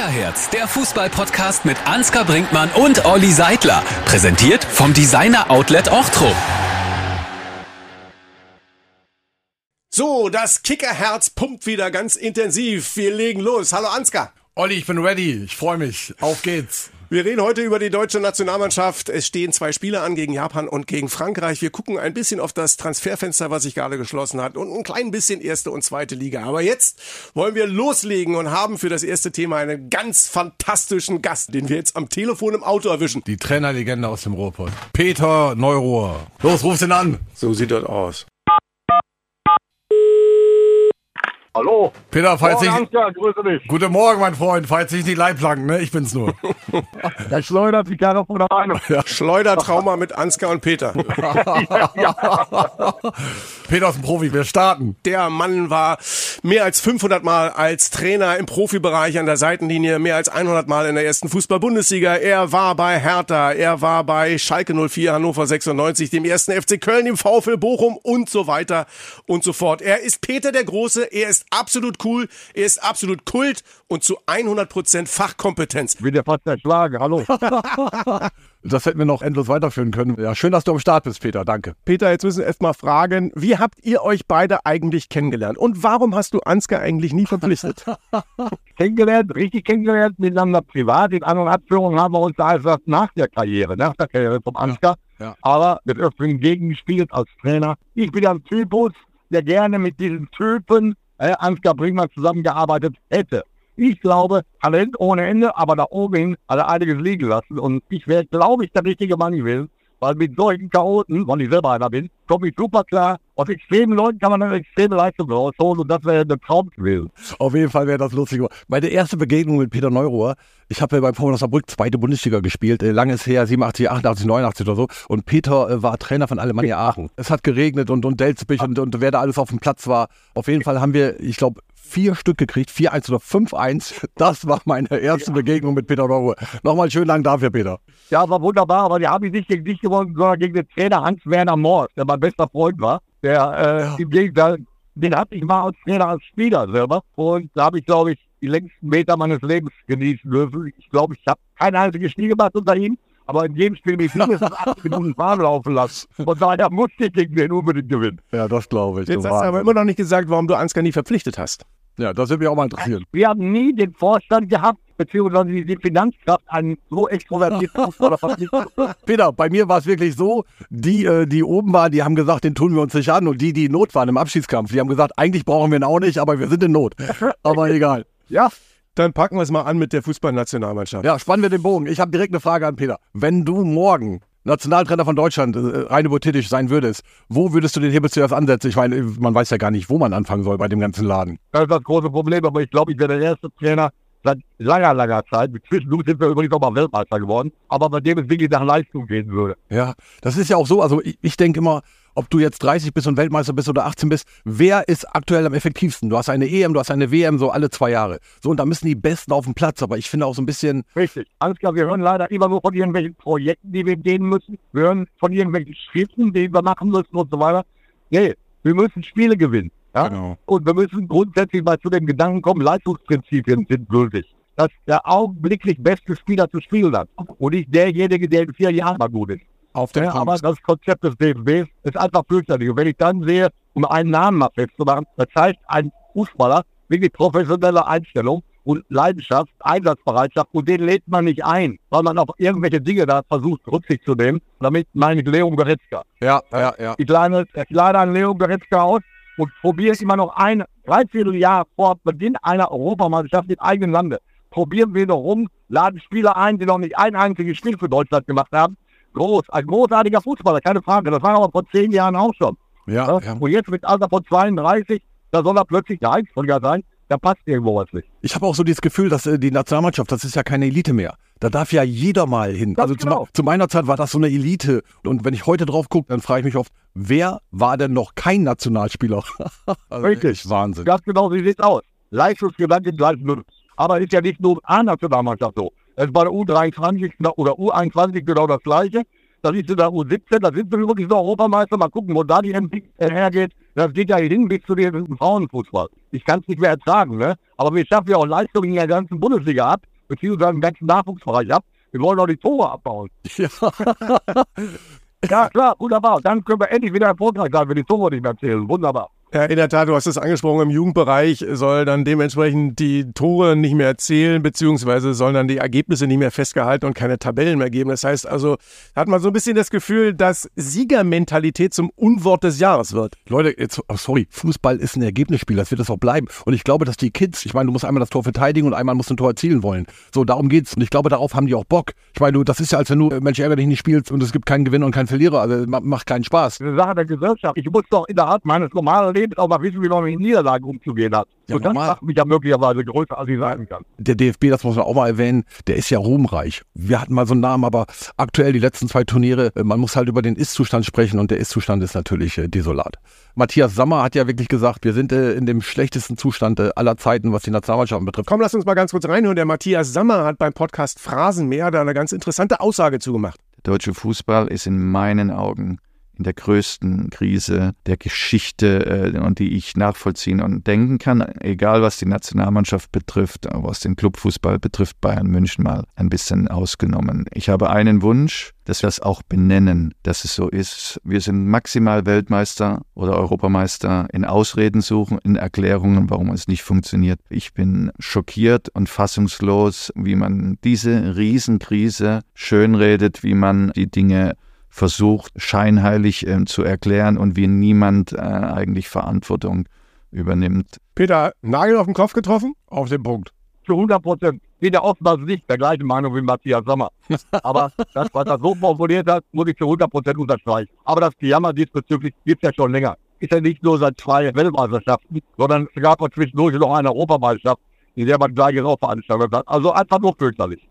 Kickerherz, der Fußball-Podcast mit Ansgar Brinkmann und Olli Seidler. Präsentiert vom Designer Outlet Ochtrup. So, das Kickerherz pumpt wieder ganz intensiv. Wir legen los. Hallo Ansgar. Olli, ich bin ready. Ich freue mich. Auf geht's. Wir reden heute über die deutsche Nationalmannschaft. Es stehen zwei Spiele an gegen Japan und gegen Frankreich. Wir gucken ein bisschen auf das Transferfenster, was sich gerade geschlossen hat und ein klein bisschen erste und zweite Liga. Aber jetzt wollen wir loslegen und haben für das erste Thema einen ganz fantastischen Gast, den wir jetzt am Telefon im Auto erwischen. Die Trainerlegende aus dem Ruhrpott. Peter Neurohr. Los, ruf ihn an. So sieht das aus. Hallo. Peter, falls Morgen, ich... Ansgar, grüße dich. Guten Morgen, mein Freund. Falls ich die Leitplanken, ne? Ich bin's nur. Der schleudert die Karre von der Beine. Schleudertrauma mit Ansgar und Peter. Peter ist ein Profi. Wir starten. Der Mann war mehr als 500 Mal als Trainer im Profibereich an der Seitenlinie, mehr als 100 Mal in der ersten Fußball-Bundesliga. Er war bei Hertha, er war bei Schalke 04, Hannover 96, dem ersten FC Köln, dem VfL Bochum und so weiter und so fort. Er ist Peter der Große, er ist absolut cool, er ist absolut Kult und zu 100% Fachkompetenz. Ich bin ja fast erschlagen. Hallo. Das hätten wir noch endlos weiterführen können. Ja, schön, dass du am Start bist, Peter. Danke. Peter, jetzt müssen wir erst mal fragen, wie habt ihr euch beide eigentlich kennengelernt und warum hast du Ansgar eigentlich nie verpflichtet? kennengelernt, richtig kennengelernt, miteinander privat. In anderen Abführungen haben wir uns da erst nach der Karriere, nach der Karriere vom Ansgar. Ja. Aber mit öfteren gegengespielt als Trainer. Ich bin ein Typus, der gerne mit diesen Typen äh, Ansgar Brinkmann zusammengearbeitet hätte. Ich glaube, Talent ohne Ende, aber da oben hin hat er einiges liegen lassen. Und ich wäre, glaube ich, der richtige Mann gewesen. Weil mit solchen Chaoten, weil ich selber einer bin, komme ich super klar. Aus extremen Leuten kann man eine extreme Leistung rausholen und das wäre der Traum gewesen. Auf jeden Fall wäre das lustig. Meine erste Begegnung mit Peter Neurohr, ich habe beim VfL Osnabrück zweite Bundesliga gespielt, äh, lange ist her, 87, 88, 89 oder so. Und Peter äh, war Trainer von Alemannia Aachen. Es hat geregnet und, und Delzbich und, und wer da alles auf dem Platz war. Auf jeden Fall haben wir, ich glaube, vier Stück gekriegt, 4-1 oder 5-1. Das war meine erste Begegnung mit Peter Neurohr. Nochmal schönen Dank dafür, Peter. Ja, war wunderbar, aber die habe ich nicht gegen dich gewonnen, sondern gegen den Trainer Hans-Werner Morsch, der mein bester Freund war. Der äh, im Gegenteil, den hatte ich mal als Trainer, als Spieler selber. Und da habe ich, glaube ich, die längsten Meter meines Lebens genießen dürfen. Ich glaube, ich habe kein einziges Spiel gemacht unter ihm. Aber in jedem Spiel mich mindestens 80 Minuten warm laufen lassen. Von daher musste ich gegen den unbedingt gewinnen. Ja, das glaube ich. Jetzt hast du aber immer noch nicht gesagt, warum du Ansgar nie verpflichtet hast. Ja, das würde mich auch mal interessieren. Wir haben nie den Vorstand gehabt, beziehungsweise die Finanzkraft, einen so verpflichtet. Peter, bei mir war es wirklich so, die, äh, die oben waren, die haben gesagt, den tun wir uns nicht an. Und die, die in Not waren im Abschiedskampf, die haben gesagt, eigentlich brauchen wir ihn auch nicht, aber wir sind in Not. Aber egal. Ja, Dann packen wir es mal an mit der Fußballnationalmannschaft. Ja, spannen wir den Bogen. Ich habe direkt eine Frage an Peter. Wenn du morgen Nationaltrainer von Deutschland äh, rein hypothetisch sein würdest, wo würdest du den Hebel zuerst ansetzen? Ich meine, man weiß ja gar nicht, wo man anfangen soll bei dem ganzen Laden. Das ist das große Problem, aber ich glaube, ich wäre der erste Trainer seit langer, langer Zeit. Mit Zwischendurch sind wir übrigens auch mal Weltmeister geworden, aber bei dem es wirklich nach Leistung gehen würde. Ja, das ist ja auch so. Also ich, ich denke immer, ob du jetzt 30 bist und Weltmeister bist oder 18 bist, wer ist aktuell am effektivsten? Du hast eine EM, du hast eine WM, so alle zwei Jahre. So, und da müssen die Besten auf dem Platz. Aber ich finde auch so ein bisschen, Richtig. Klar, wir hören leider immer nur von irgendwelchen Projekten, die wir gehen müssen. Wir hören von irgendwelchen Schritten, die wir machen müssen und so weiter. Nee, wir müssen Spiele gewinnen. Ja? Genau. Und wir müssen grundsätzlich mal zu dem Gedanken kommen, Leistungsprinzipien sind gültig. Dass der augenblicklich beste Spieler zu spielen hat. Und nicht derjenige, der in vier Jahren mal gut ist. auf den Ja, aber das Konzept des DFBs ist einfach fürchterlich. Und wenn ich dann sehe, um einen Namen mal festzumachen, das heißt ein Fußballer, wirklich professionelle Einstellung und Leidenschaft, Einsatzbereitschaft und den lädt man nicht ein, weil man auf irgendwelche Dinge da versucht Rücksicht zu nehmen. Damit meine ich Leon Goretzka. Ja, ja, ja. Ich lade, ich lade an Leon Goretzka aus und probiere immer noch ein Dreivierteljahr vor Beginn einer Europameisterschaft im eigenen Lande. Probieren wir noch rum, laden Spieler ein, die noch nicht ein einziges Spiel für Deutschland gemacht haben. Groß, ein großartiger Fußballer, keine Frage. Das war aber vor zehn Jahren auch schon. Ja, Ja? Und jetzt mit Alter von 32, da soll er plötzlich der Einzelgänger sein. Da passt irgendwo was nicht. Ich habe auch so dieses Gefühl, dass äh, die Nationalmannschaft, das ist ja keine Elite mehr. Da darf ja jeder mal hin. Ganz also zu, genau. zu meiner Zeit war das so eine Elite. Und wenn ich heute drauf gucke, dann frage ich mich oft, wer war denn noch kein Nationalspieler? also Richtig. echt Wahnsinn. Ganz genau, wie sieht's aus. Leistungsgewandt in gleichen Null. Aber ist ja nicht nur A-Nationalmannschaft so. Es ist bei der U23 oder U21 genau das Gleiche. Das ist in der U17, da sind wir wirklich so Europameister. Mal gucken, wo da die Entwicklung hergeht. Das geht ja hin bis zu dem Frauenfußball. Ich kann es nicht mehr ertragen, ne? Aber wir schaffen ja auch Leistungen in der ganzen Bundesliga ab, beziehungsweise im ganzen Nachwuchsbereich ab. Wir wollen auch die Tore abbauen. Ja. Ja, klar, wunderbar. Dann können wir endlich wieder erfolgreich sein, wenn die Tore nicht mehr zählen. Wunderbar. Ja, in der Tat, du hast es angesprochen, im Jugendbereich soll dann dementsprechend die Tore nicht mehr zählen, beziehungsweise sollen dann die Ergebnisse nicht mehr festgehalten und keine Tabellen mehr geben. Das heißt also, hat man so ein bisschen das Gefühl, dass Siegermentalität zum Unwort des Jahres wird. Leute, jetzt, oh, sorry, Fußball ist ein Ergebnisspiel, das wird es auch bleiben. Und ich glaube, dass die Kids, ich meine, du musst einmal das Tor verteidigen und einmal musst du ein Tor erzielen wollen. So, darum geht's. Und ich glaube, darauf haben die auch Bock. Ich meine, du, das ist ja, als wenn du äh, Mensch ärger dich nicht spielst und es gibt keinen Gewinner und keinen Verlierer. Also ma- macht keinen Spaß. Das ist eine Sache der Gesellschaft. Ich muss doch innerhalb meines normalen Auch mal wissen, wie man mit Niederlagen umzugehen hat. Ja, und das macht mich ja möglicherweise größer, als ich sein kann. Der DFB, das muss man auch mal erwähnen, der ist ja ruhmreich. Wir hatten mal so einen Namen, aber aktuell die letzten zwei Turniere, äh, man muss halt über den Ist-Zustand sprechen und der Ist-Zustand ist natürlich äh, desolat. Matthias Sammer hat ja wirklich gesagt, wir sind äh, in dem schlechtesten Zustand äh, aller Zeiten, was die Nationalmannschaften betrifft. Komm, lass uns mal ganz kurz reinhören. Der Matthias Sammer hat beim Podcast Phrasenmäher da eine ganz interessante Aussage zugemacht. Der deutsche Fußball ist in meinen Augen in der größten Krise der Geschichte äh, und die ich nachvollziehen und denken kann, egal was die Nationalmannschaft betrifft, was den Clubfußball betrifft, Bayern München mal ein bisschen ausgenommen. Ich habe einen Wunsch, dass wir es auch benennen, dass es so ist. Wir sind maximal Weltmeister oder Europameister in Ausreden suchen, in Erklärungen, warum es nicht funktioniert. Ich bin schockiert und fassungslos, wie man diese Riesenkrise schönredet, wie man die Dinge versucht, scheinheilig ähm, zu erklären und wie niemand äh, eigentlich Verantwortung übernimmt. Peter, Nagel auf den Kopf getroffen? Auf den Punkt. Zu 100 Prozent. Bin ja oftmals nicht der gleichen Meinung wie Matthias Sommer. Aber das, was er so formuliert hat, muss ich zu 100 Prozent unterstreichen. Aber das Gejammer diesbezüglich gibt ja schon länger. Ist ja nicht nur seit zwei Weltmeisterschaften, sondern es gab auch zwischendurch noch eine Europameisterschaft, in der man gleiches auch veranstaltet hat. Also einfach nur fürchterlich.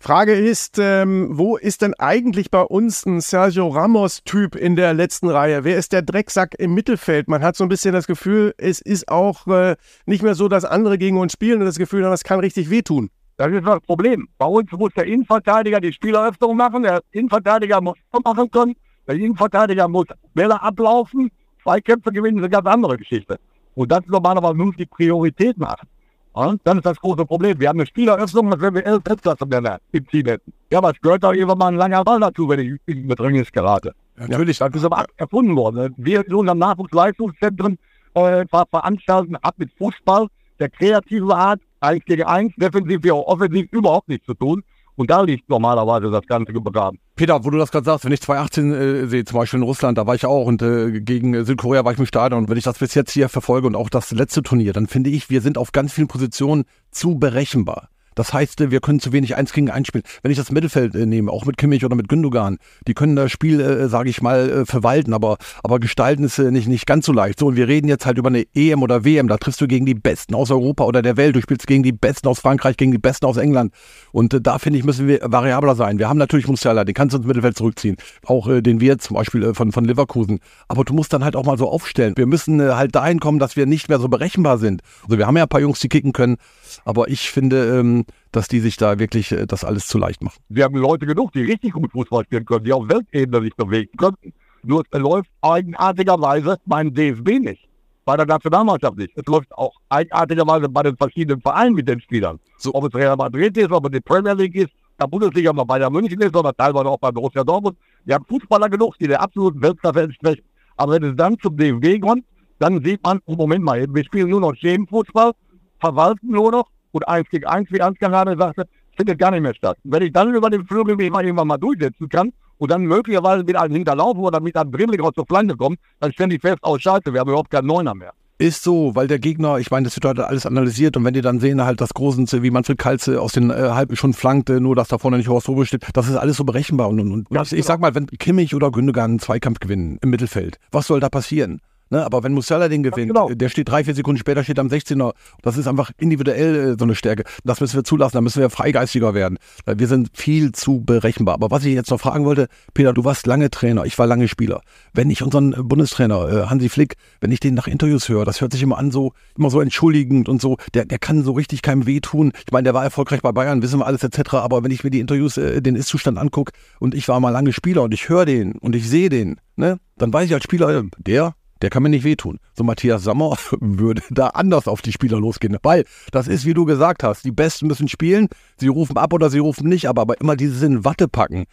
Frage ist, ähm, wo ist denn eigentlich bei uns ein Sergio Ramos-Typ in der letzten Reihe? Wer ist der Drecksack im Mittelfeld? Man hat so ein bisschen das Gefühl, es ist auch äh, nicht mehr so, dass andere gegen uns spielen und das Gefühl das kann richtig wehtun. Das ist das Problem. Bei uns muss der Innenverteidiger die Spieleröffnung machen, der Innenverteidiger muss machen können, der Innenverteidiger muss Bälle ablaufen, Zweikämpfe gewinnen, ist eine ganz andere Geschichte. Und das normalerweise muss die Priorität machen. Ja, dann ist das große Problem. Wir haben eine Spieleröffnung, als wenn wir elf Weltklasse im Team hätten. Ja, aber es gehört auch irgendwann mal ein langer Ball dazu, wenn ich in Bedrängnis gerate. Natürlich. Das ist aber erfunden worden. Wir in unserem Nachwuchsleistungszentren äh, ver- veranstalten, hat mit Fußball der kreative Art, eins gegen eins, defensiv wie auch offensiv überhaupt nichts zu tun. Und da liegt normalerweise das Ganze begraben. Peter, wo du das gerade sagst, wenn ich 2018 äh, sehe, zum Beispiel in Russland, da war ich auch und äh, gegen äh, Südkorea war ich im Stadion. Und wenn ich das bis jetzt hier verfolge und auch das letzte Turnier, dann finde ich, wir sind auf ganz vielen Positionen zu berechenbar. Das heißt, wir können zu wenig eins gegen eins spielen. Wenn ich das Mittelfeld äh, nehme, auch mit Kimmich oder mit Gündogan, die können das Spiel, äh, sage ich mal, äh, verwalten, aber, aber gestalten ist äh, nicht, nicht ganz so leicht. So, und wir reden jetzt halt über eine EM oder WM, da triffst du gegen die Besten aus Europa oder der Welt, du spielst gegen die Besten aus Frankreich, gegen die Besten aus England. Und äh, da finde ich, müssen wir variabler sein. Wir haben natürlich Musiala, den kannst du ins Mittelfeld zurückziehen. Auch äh, den wir zum Beispiel äh, von, von Leverkusen. Aber du musst dann halt auch mal so aufstellen. Wir müssen äh, halt dahin kommen, dass wir nicht mehr so berechenbar sind. Also wir haben ja ein paar Jungs, die kicken können, aber ich finde, ähm, dass die sich da wirklich äh, das alles zu leicht machen. Wir haben Leute genug, die richtig gut Fußball spielen können, die auf Weltebene sich bewegen könnten. Nur es läuft eigenartigerweise beim DFB nicht. Bei der Nationalmannschaft nicht. Es läuft auch eigenartigerweise bei den verschiedenen Vereinen mit den Spielern. So. Ob es Real Madrid ist, ob es die Premier League ist, der Bundesliga mal bei der München ist oder teilweise auch bei Borussia Dortmund. Wir haben Fußballer genug, die der absoluten Weltklasse entsprechen. Aber wenn es dann zum DFB kommt, dann sieht man, oh, Moment mal, wir spielen nur noch Schemenfußball, verwalten nur noch und eins gegen eins, wie Ansgar gerade sagte, findet gar nicht mehr statt. Wenn ich dann über den Flügel mich mal irgendwann mal durchsetzen kann und dann möglicherweise mit einem Hinterlaufen oder mit einem Dribbling aus der Flanke kommt, dann stelle ich fest, oh scheiße, wir haben überhaupt keinen Neuner mehr. Ist so, weil der Gegner, ich meine, das wird heute alles analysiert und wenn die dann sehen, halt das Große, wie Manfred Kalze aus den äh, halben schon flankte, nur dass da vorne nicht Horst Rubel steht, das ist alles so berechenbar. Und, und, und Ja, ich, ich sag mal, wenn Kimmich oder Gündogan einen Zweikampf gewinnen im Mittelfeld, was soll da passieren? Ne, aber wenn Musiala den gewinnt, genau. der steht drei, vier Sekunden später, steht am 16er. Das ist einfach individuell äh, so eine Stärke. Das müssen wir zulassen, da müssen wir freigeistiger werden. Weil Wir sind viel zu berechenbar. Aber was ich jetzt noch fragen wollte, Peter, du warst lange Trainer, ich war lange Spieler. Wenn ich unseren äh, Bundestrainer, äh, Hansi Flick, wenn ich den nach Interviews höre, das hört sich immer an, so, immer so entschuldigend und so, der, der kann so richtig keinem wehtun. Ich meine, der war erfolgreich bei Bayern, wissen wir alles etc. Aber wenn ich mir die Interviews, äh, den Ist-Zustand angucke und ich war mal lange Spieler und ich höre den und ich sehe den, ne, dann weiß ich als Spieler, der, der kann mir nicht wehtun. So Matthias Sammer würde da anders auf die Spieler losgehen. Weil das ist, wie du gesagt hast, die Besten müssen spielen, sie rufen ab oder sie rufen nicht ab, aber immer dieses in Watte packen,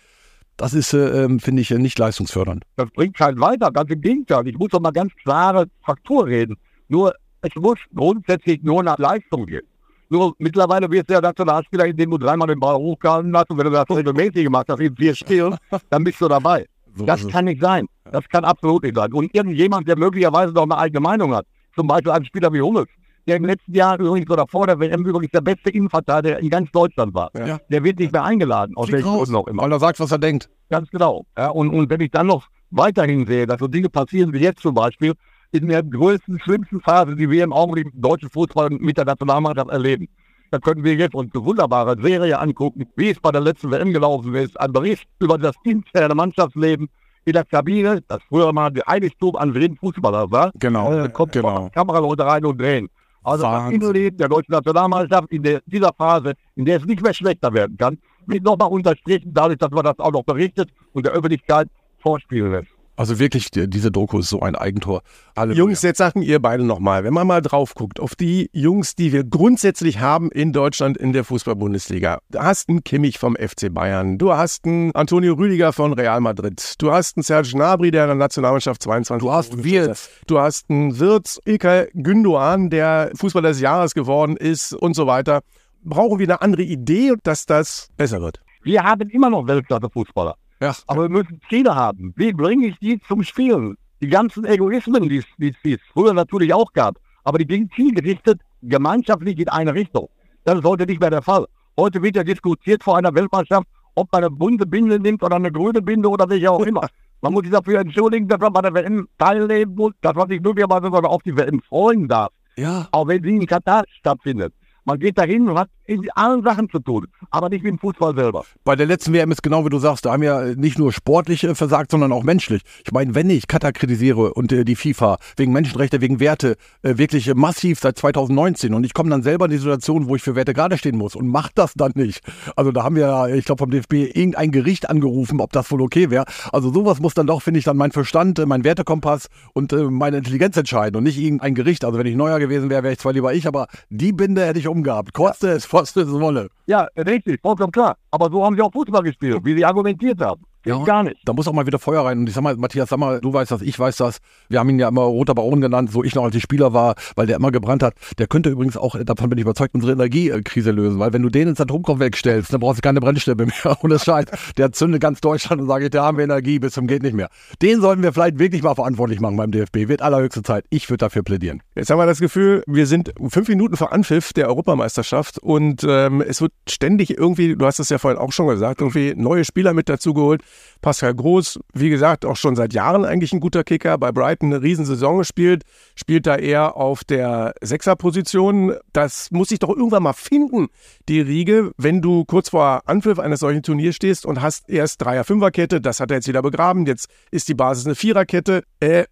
das ist, äh, ähm, finde ich, äh, nicht leistungsfördernd. Das bringt keinen weiter, ganz im Gegenteil. Ich muss doch mal ganz klare Faktor reden. Nur, es muss grundsätzlich nur nach Leistung gehen. Nur mittlerweile wirst du ja Nationalspieler, indem du dreimal den Ball hochgehalten hast und wenn du das regelmäßig gemacht hast, in vier Spielen, dann bist du dabei. So Das kann nicht sein. Das kann absolut nicht sein. Und irgendjemand, der möglicherweise noch eine eigene Meinung hat, zum Beispiel ein Spieler wie Hummels, der im letzten Jahr übrigens oder vor der WM übrigens der beste Innenverteidiger in ganz Deutschland war, Ja. der wird nicht mehr eingeladen, aus welchen Gründen auch immer. weil er sagt, was er denkt. Ganz genau. Ja, und, und wenn ich dann noch weiterhin sehe, dass so Dinge passieren wie jetzt zum Beispiel, in der größten, schlimmsten Phase, die wir im Augenblick im deutschen Fußball mit der Nationalmannschaft erleben. Da können wir jetzt uns eine wunderbare Serie angucken, wie es bei der letzten WM gelaufen ist. Ein Bericht über das interne Mannschaftsleben in der Kabine, das früher mal der Heiligtum an jeden Fußballer war. Genau, Da kommt genau. Kameraleute rein und drehen. Also das. Innenleben der deutschen Nationalmannschaft in der, dieser Phase, in der es nicht mehr schlechter werden kann, wird nochmal unterstrichen, dadurch, dass man das auch noch berichtet und der Öffentlichkeit vorspielen lässt. Also wirklich, die, diese Doku ist so ein Eigentor. Halleluja. Jungs, jetzt sagen ihr beide nochmal, wenn man mal drauf guckt, auf die Jungs, die wir grundsätzlich haben in Deutschland in der Fußball-Bundesliga. Du hast einen Kimmich vom FC Bayern, du hast einen Antonio Rüdiger von Real Madrid, du hast einen Serge Gnabry, der in der Nationalmannschaft 22 Du hast Wirtz. du hast einen Wirtz, Ilkay Gündoğan, der Fußballer des Jahres geworden ist und so weiter. Brauchen wir eine andere Idee, dass das besser wird? Wir haben immer noch Weltklasse-Fußballer. Ja. Aber wir müssen Ziele haben. Wie bringe ich die zum Spielen? Die ganzen Egoismen, die es- früher natürlich auch gab, aber die gehen zielgerichtet, gemeinschaftlich in eine Richtung. Das ist heute nicht mehr der Fall. Heute wird ja diskutiert vor einer Weltmeisterschaft, ob man eine bunte Binde nimmt oder eine grüne Binde oder welche auch immer. Man muss sich dafür entschuldigen, dass man bei der WM teilnehmen muss, dass man sich möglicherweise sogar auf die WM freuen darf, Ja, auch wenn sie in Katar stattfindet. Man geht dahin und hat in allen Sachen zu tun, aber nicht mit dem Fußball selber. bei der letzten WM ist genau wie du sagst, da haben wir nicht nur sportlich äh, versagt, sondern auch menschlich. Ich meine, wenn ich Katar kritisiere und äh, die FIFA wegen Menschenrechte, wegen Werte äh, wirklich massiv seit 2019 und ich komme dann selber in die Situation, wo ich für Werte gerade stehen muss und mach das dann nicht. Also da haben wir, ja, ich glaube vom DFB irgendein Gericht angerufen, ob das wohl okay wäre. Also sowas muss dann doch, finde ich, dann mein Verstand, mein Wertekompass und äh, meine Intelligenz entscheiden und nicht irgendein Gericht. Also wenn ich neuer gewesen wäre, wäre ich zwar lieber ich, aber die Binde hätte ich umgehabt. Koste es, koste es wolle. Ja, richtig, vollkommen klar. Aber so haben sie auch Fußball gespielt, wie sie argumentiert haben. Ja. Gar nicht. Da muss auch mal wieder Feuer rein. Und ich sag mal, Matthias Sammer, du weißt das, ich weiß das. Wir haben ihn ja immer Roter Baron genannt, so ich noch als ich Spieler war, weil der immer gebrannt hat. Der könnte übrigens auch, davon bin ich überzeugt, unsere Energiekrise lösen. Weil wenn du den ins Atomkraftwerk stellst, dann brauchst du keine Brennstäbe mehr. Und das Scheiß, der zündet ganz Deutschland und sage ich, da haben wir Energie bis zum geht nicht mehr. Den sollten wir vielleicht wirklich mal verantwortlich machen beim DFB. Wird allerhöchste Zeit. Ich würde dafür plädieren. Jetzt haben wir das Gefühl, wir sind fünf Minuten vor Anpfiff der Europameisterschaft und ähm, es wird ständig irgendwie, du hast es ja vorhin auch schon gesagt, irgendwie neue Spieler mit dazugeholt. Pascal Groß, wie gesagt, auch schon seit Jahren eigentlich ein guter Kicker, bei Brighton eine Riesensaison gespielt, spielt da eher auf der Sechserposition. Das muss sich doch irgendwann mal finden, die Riege, wenn du kurz vor Anpfiff eines solchen Turniers stehst und hast erst Dreier-Fünfer-Kette, das hat er jetzt wieder begraben, jetzt ist die Basis eine Viererkette. Äh,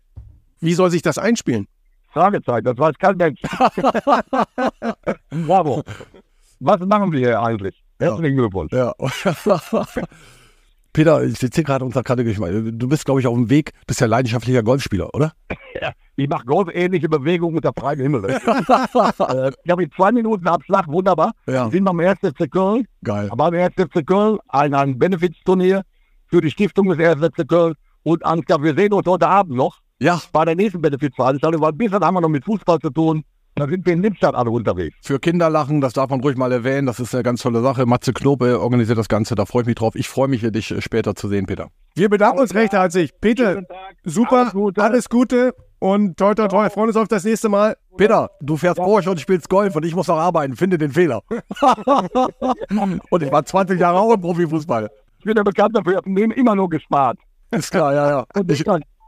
wie soll sich das einspielen? Fragezeichen, das weiß kein Mensch. Bravo. Was machen wir hier eigentlich? Herzlichen Glückwunsch. Ja. Peter, ich sitze hier gerade unser gerade Du bist, glaube ich, auf dem Weg, bist ja leidenschaftlicher Golfspieler, oder? Ich mache golfähnliche Bewegungen unter freiem Himmel. äh, ich habe in zwei Minuten Abschlag, wunderbar. Ja. Wir sind beim 1. FC Köln. Geil. Beim 1. FC Köln ein, ein Benefizturnier für die Stiftung des 1. FC Köln. Und Ansgar, wir sehen uns heute Abend noch Ja, bei der nächsten Benefizveranstaltung, weil bis dann haben wir noch mit Fußball zu tun. Da sind wir in Lippstadt alle unterwegs. für Kinderlachen, das darf man ruhig mal erwähnen. Das ist eine ganz tolle Sache. Matze Knope organisiert das Ganze. Da freue ich mich drauf. Ich freue mich, dich äh, später zu sehen, Peter. Wir bedanken uns recht herzlich. Peter, super, alles Gute, und toi, toi, toi. Freuen uns auf das nächste Mal. Peter, du fährst Porsche und spielst Golf und ich muss noch arbeiten. Finde den Fehler. und ich war 20 Jahre auch im Profifußball. Ich bin ja bekannt dafür, ich habe immer nur gespart. Ist klar, ja, ja. Und Ich, ich,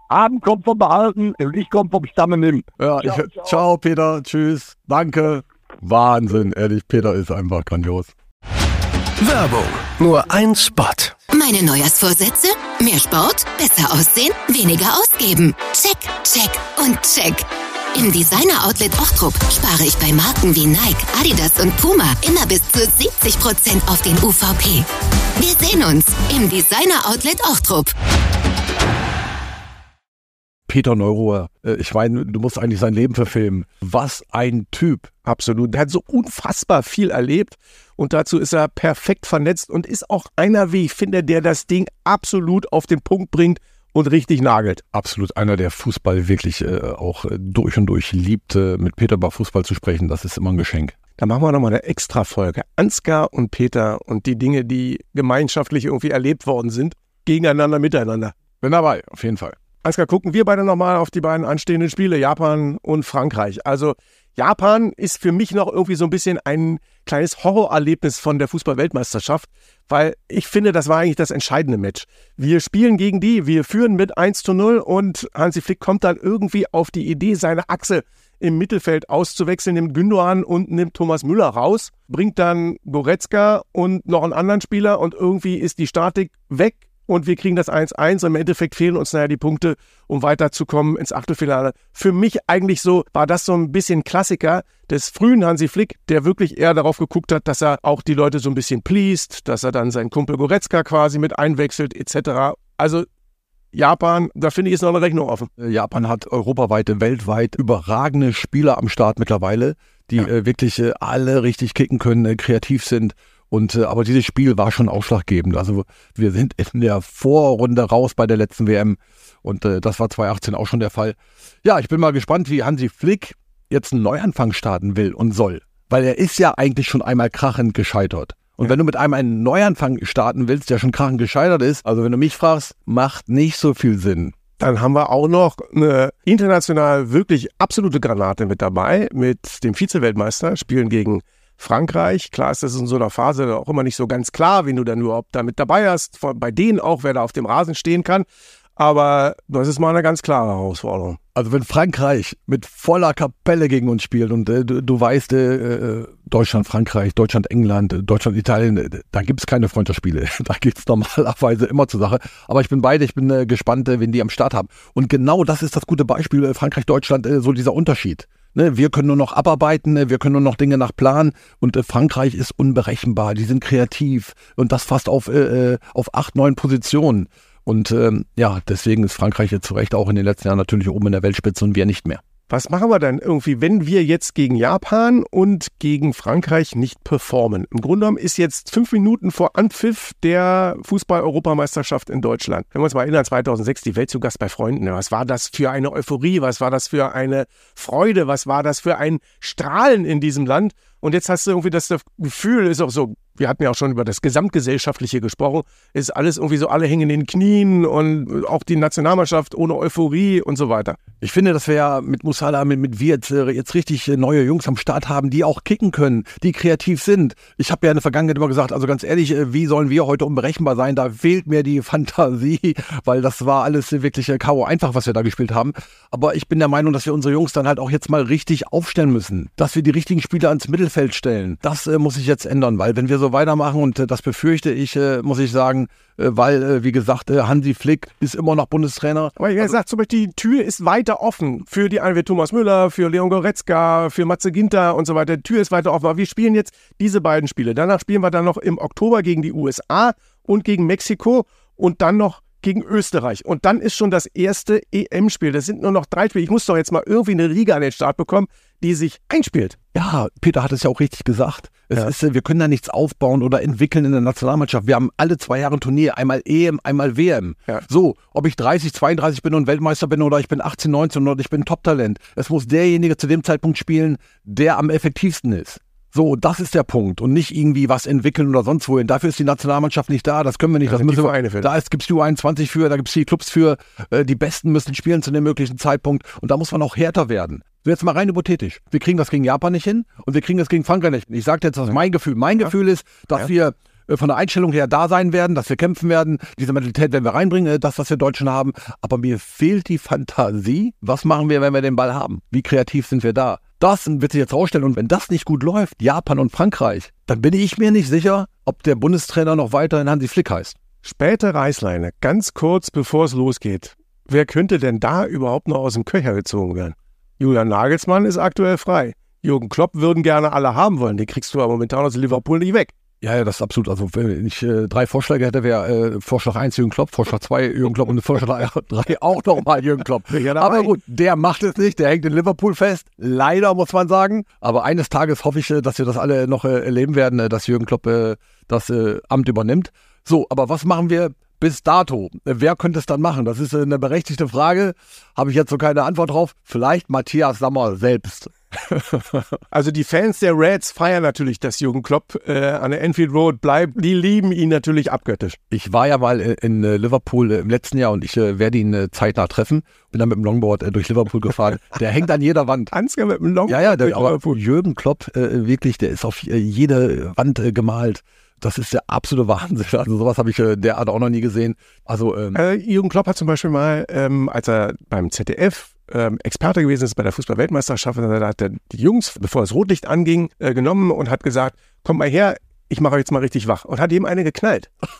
Abend kommt vom Behalten und ich komme vom Stamme nimm. Ja, ich, Ciao, ciao. ciao. Peter. Tschüss. Danke. Wahnsinn, ehrlich. Peter ist einfach grandios. Werbung. Nur ein Spot. Meine Neujahrsvorsätze? Mehr Sport, besser aussehen, weniger ausgeben. Check, check und check. Im Designer Outlet Ochtrup spare ich bei Marken wie Nike, Adidas und Puma immer bis zu 70% auf den UVP. Wir sehen uns im Designer Outlet Ochtrup. Peter Neuruhr, äh, ich meine, du musst eigentlich sein Leben verfilmen. Was ein Typ. Absolut. Der hat so unfassbar viel erlebt und dazu ist er perfekt vernetzt und ist auch einer, wie ich finde, der das Ding absolut auf den Punkt bringt und richtig nagelt. Absolut einer, der Fußball wirklich äh, auch äh, durch und durch liebte. Mit Peter über Fußball zu sprechen, das ist immer ein Geschenk. Da machen wir nochmal eine Extra-Folge. Ansgar und Peter und die Dinge, die gemeinschaftlich irgendwie erlebt worden sind, gegeneinander, miteinander. Bin dabei, auf jeden Fall. Ansgar, gucken wir beide nochmal auf die beiden anstehenden Spiele, Japan und Frankreich. Also Japan ist für mich noch irgendwie so ein bisschen ein kleines Horrorerlebnis von der Fußball-Weltmeisterschaft, weil ich finde, das war eigentlich das entscheidende Match. Wir spielen gegen die, wir führen mit 1 zu 0 und Hansi Flick kommt dann irgendwie auf die Idee, seine Achse im Mittelfeld auszuwechseln, nimmt Gündogan und nimmt Thomas Müller raus, bringt dann Goretzka und noch einen anderen Spieler und irgendwie ist die Statik weg und wir kriegen das 1-1 und im Endeffekt fehlen uns naja die Punkte, um weiterzukommen ins Achtelfinale. Für mich eigentlich so, war das so ein bisschen Klassiker des frühen Hansi Flick, der wirklich eher darauf geguckt hat, dass er auch die Leute so ein bisschen pleased, dass er dann seinen Kumpel Goretzka quasi mit einwechselt etc. Also Japan, da finde ich ist noch eine Rechnung offen. Äh, Japan hat europaweit, weltweit überragende Spieler am Start mittlerweile, die äh, wirklich äh, alle richtig kicken können, äh, kreativ sind. Und äh, aber dieses Spiel war schon ausschlaggebend. Also wir sind in der Vorrunde raus bei der letzten WM und äh, das war 2018 auch schon der Fall. Ja, ich bin mal gespannt, wie Hansi Flick jetzt einen Neuanfang starten will und soll, weil er ist ja eigentlich schon einmal krachend gescheitert. Und Ja. wenn du mit einem einen Neuanfang starten willst, der schon krachend gescheitert ist, also wenn du mich fragst, macht nicht so viel Sinn. Dann haben wir auch noch eine international wirklich absolute Granate mit dabei, mit dem Vize-Weltmeister, spielen gegen Frankreich. Klar ist das in so einer Phase auch immer nicht so ganz klar, wen du dann überhaupt da mit dabei hast. Bei denen auch, wer da auf dem Rasen stehen kann. Aber das ist mal eine ganz klare Herausforderung. Also wenn Frankreich mit voller Kapelle gegen uns spielt und äh, du, du weißt, äh, äh, Deutschland, Frankreich, Deutschland, England, Deutschland, Italien, äh, da gibt's keine Freundschaftsspiele. Da geht's normalerweise immer zur Sache. Aber ich bin beide, ich bin äh, gespannt, äh, wen die am Start haben. Und genau das ist das gute Beispiel, Frankreich, Deutschland, so dieser Unterschied. Ne, wir können nur noch abarbeiten, äh, wir können nur noch Dinge nach Plan und äh, Frankreich ist unberechenbar, die sind kreativ und das fast auf, äh, äh, auf acht, neun Positionen. Und ähm, ja, deswegen ist Frankreich jetzt zu Recht auch in den letzten Jahren natürlich oben in der Weltspitze und wir nicht mehr. Was machen wir dann irgendwie, wenn wir jetzt gegen Japan und gegen Frankreich nicht performen? Im Grunde genommen ist jetzt fünf Minuten vor Anpfiff der Fußball-Europameisterschaft in Deutschland. Wenn wir uns mal erinnern, 2006 die Welt zu Gast bei Freunden. Was war das für eine Euphorie? Was war das für eine Freude? Was war das für ein Strahlen in diesem Land? Und jetzt hast du irgendwie das Gefühl, ist auch so, wir hatten ja auch schon über das Gesamtgesellschaftliche gesprochen, ist alles irgendwie so, alle hängen in den Knien und auch die Nationalmannschaft ohne Euphorie und so weiter. Ich finde, dass wir ja mit Musala, mit, mit Wirt äh, jetzt richtig äh, neue Jungs am Start haben, die auch kicken können, die kreativ sind. Ich habe ja in der Vergangenheit immer gesagt, also ganz ehrlich, äh, wie sollen wir heute unberechenbar sein? Da fehlt mir die Fantasie, weil das war alles wirklich K.O. einfach, was wir da gespielt haben. Aber ich bin der Meinung, dass wir unsere Jungs dann halt auch jetzt mal richtig aufstellen müssen. Dass wir die richtigen Spieler ans Mittelfeld stellen. Das äh, muss sich jetzt ändern, weil wenn wir so weitermachen, und äh, das befürchte ich, äh, muss ich sagen, äh, weil, wie gesagt, Hansi Flick ist immer noch Bundestrainer. Aber ich gesagt, zum Beispiel, die Tür ist weiter offen für die einen wie Thomas Müller, für Leon Goretzka, für Matze Ginter und so weiter. Die Tür ist weiter offen. Aber wir spielen jetzt diese beiden Spiele. Danach spielen wir dann noch im Oktober gegen die USA und gegen Mexiko und dann noch gegen Österreich. Und dann ist schon das erste EM-Spiel. Das sind nur noch drei Spiele. Ich muss doch jetzt mal irgendwie eine Liga an den Start bekommen, die sich einspielt. Ja, Peter hat es ja auch richtig gesagt. Es Ja. ist, wir können da nichts aufbauen oder entwickeln in der Nationalmannschaft. Wir haben alle zwei Jahre ein Turnier, einmal EM, einmal WM. Ja. So, ob ich 30, 32 bin und Weltmeister bin oder ich bin 18, 19 oder ich bin Top-Talent. Es muss derjenige zu dem Zeitpunkt spielen, der am effektivsten ist. So, das ist der Punkt und nicht irgendwie was entwickeln oder sonst wohin. Dafür ist die Nationalmannschaft nicht da, das können wir nicht. Da das die müssen wir, für. da gibt es die U21 für, da gibt es die Clubs für. Äh, die Besten müssen spielen zu dem möglichen Zeitpunkt und da muss man auch härter werden. So jetzt mal rein hypothetisch. Wir kriegen das gegen Japan nicht hin und wir kriegen das gegen Frankreich nicht hin. Ich sage jetzt, was mein Gefühl. Mein Gefühl ist, dass Ja. wir äh, von der Einstellung her da sein werden, dass wir kämpfen werden. Diese Mentalität werden wir reinbringen, äh, das, was wir Deutschen haben. Aber mir fehlt die Fantasie. Was machen wir, wenn wir den Ball haben? Wie kreativ sind wir da? Das wird sich jetzt rausstellen. Und wenn das nicht gut läuft, Japan und Frankreich, dann bin ich mir nicht sicher, ob der Bundestrainer noch weiterhin Hansi Flick heißt. Späte Reißleine, ganz kurz bevor es losgeht. Wer könnte denn da überhaupt noch aus dem Köcher gezogen werden? Julian Nagelsmann ist aktuell frei. Jürgen Klopp würden gerne alle haben wollen. Den kriegst du aber momentan aus Liverpool nicht weg. Ja, ja, das ist absolut. Also wenn ich äh, drei Vorschläge hätte, wäre äh, Vorschlag 1 Jürgen Klopp, Vorschlag 2 Jürgen Klopp und Vorschlag 3 auch nochmal Jürgen Klopp. Aber gut, der macht es nicht, der hängt in Liverpool fest. Leider muss man sagen. Aber eines Tages hoffe ich, äh, dass wir das alle noch äh, erleben werden, äh, dass Jürgen Klopp äh, das Amt übernimmt. So, aber was machen wir bis dato? Wer könnte es dann machen? Das ist eine berechtigte Frage. Habe ich jetzt so keine Antwort drauf. Vielleicht Matthias Sammer selbst. Also die Fans der Reds feiern natürlich, dass Jürgen Klopp äh, an der Enfield Road bleibt. Die lieben ihn natürlich abgöttisch. Ich war ja mal äh, in äh, Liverpool äh, im letzten Jahr und ich werde ihn zeitnah treffen. Bin dann mit dem Longboard durch Liverpool gefahren. Der hängt an jeder Wand. Ansgar mit dem Longboard? Ja, ja, der, aber Jürgen Klopp, wirklich, der ist auf jede Wand gemalt. Das ist der absolute Wahnsinn. Also sowas habe ich äh, derart auch noch nie gesehen. Also ähm, äh, Jürgen Klopp hat zum Beispiel mal, ähm, als er beim ZDF ähm, Experte gewesen ist bei der Fußball-Weltmeisterschaft, da hat er die Jungs, bevor das Rotlicht anging, äh, genommen und hat gesagt, kommt mal her, ich mache euch jetzt mal richtig wach. Und hat ihm eine geknallt.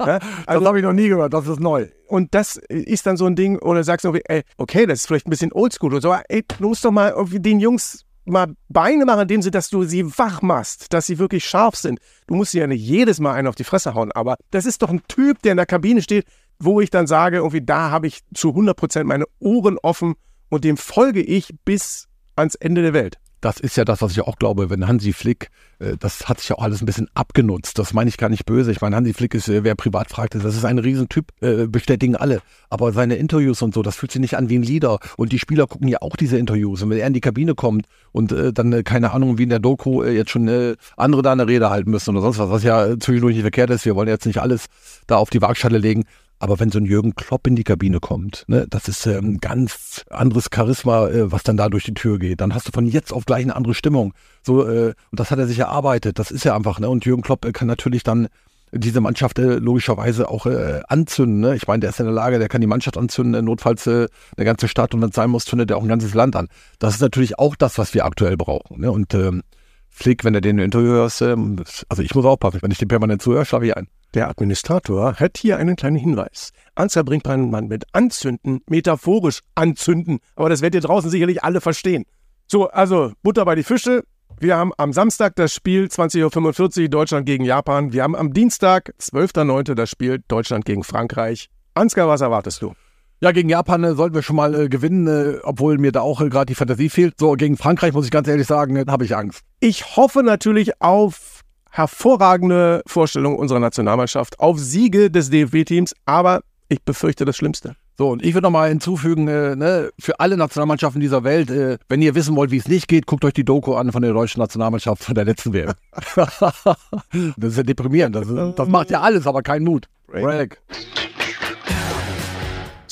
ja? also, das habe ich noch nie gehört, das ist neu. Und das ist dann so ein Ding, oder sagst du, ey, okay, das ist vielleicht ein bisschen oldschool oder so, ey, du musst doch mal den Jungs mal Beine machen, indem sie, dass du sie wach machst, dass sie wirklich scharf sind. Du musst sie ja nicht jedes Mal einen auf die Fresse hauen, aber das ist doch ein Typ, der in der Kabine steht, wo ich dann sage, irgendwie da habe ich zu 100 Prozent meine Ohren offen und dem folge ich bis ans Ende der Welt das ist ja das, was ich auch glaube, wenn Hansi Flick, äh, das hat sich ja auch alles ein bisschen abgenutzt. Das meine ich gar nicht böse. Ich meine, Hansi Flick ist, äh, wer privat fragt, das ist ein Riesentyp, äh, bestätigen alle. Aber seine Interviews und so, das fühlt sich nicht an wie ein Leader. Und die Spieler gucken ja auch diese Interviews. Und wenn er in die Kabine kommt und dann, keine Ahnung, wie in der Doku jetzt schon andere da eine Rede halten müssen oder sonst was, was ja zwischendurch nicht verkehrt ist, wir wollen jetzt nicht alles da auf die Waagschale legen, aber wenn so ein Jürgen Klopp in die Kabine kommt, ne, das ist ein ähm, ganz anderes Charisma, äh, was dann da durch die Tür geht. Dann hast du von jetzt auf gleich eine andere Stimmung. So, äh, und das hat er sich erarbeitet. Das ist ja einfach, ne? Und Jürgen Klopp äh, kann natürlich dann diese Mannschaft äh, logischerweise auch äh, anzünden. Ne? Ich meine, der ist in der Lage, der kann die Mannschaft anzünden, äh, notfalls äh, eine ganze Stadt und wenn es sein muss, zündet er auch ein ganzes Land an. Das ist natürlich auch das, was wir aktuell brauchen. Ne? Und ähm, Flick, wenn du den Interview hörst, ähm, also ich muss aufpassen, wenn ich den permanent zuhöre, schlafe ich ein. Der Administrator hat hier einen kleinen Hinweis. Ansgar bringt man mit Anzünden, metaphorisch anzünden. Aber das werdet ihr draußen sicherlich alle verstehen. So, also Butter bei die Fische. Wir haben am Samstag das Spiel 20.45 Uhr Deutschland gegen Japan. Wir haben am Dienstag, 12.09. das Spiel Deutschland gegen Frankreich. Ansgar, was erwartest du? Ja, gegen Japan äh, sollten wir schon mal äh, gewinnen, äh, obwohl mir da auch äh, gerade die Fantasie fehlt. So, gegen Frankreich muss ich ganz ehrlich sagen, äh, habe ich Angst. Ich hoffe natürlich auf hervorragende Vorstellung unserer Nationalmannschaft auf Siege des DFB-Teams, aber ich befürchte das Schlimmste. So, und ich würde nochmal hinzufügen, äh, ne, für alle Nationalmannschaften dieser Welt, äh, wenn ihr wissen wollt, wie es nicht geht, guckt euch die Doku an von der deutschen Nationalmannschaft von der letzten WM. das ist ja deprimierend. Das, das macht ja alles, aber keinen Mut. Break.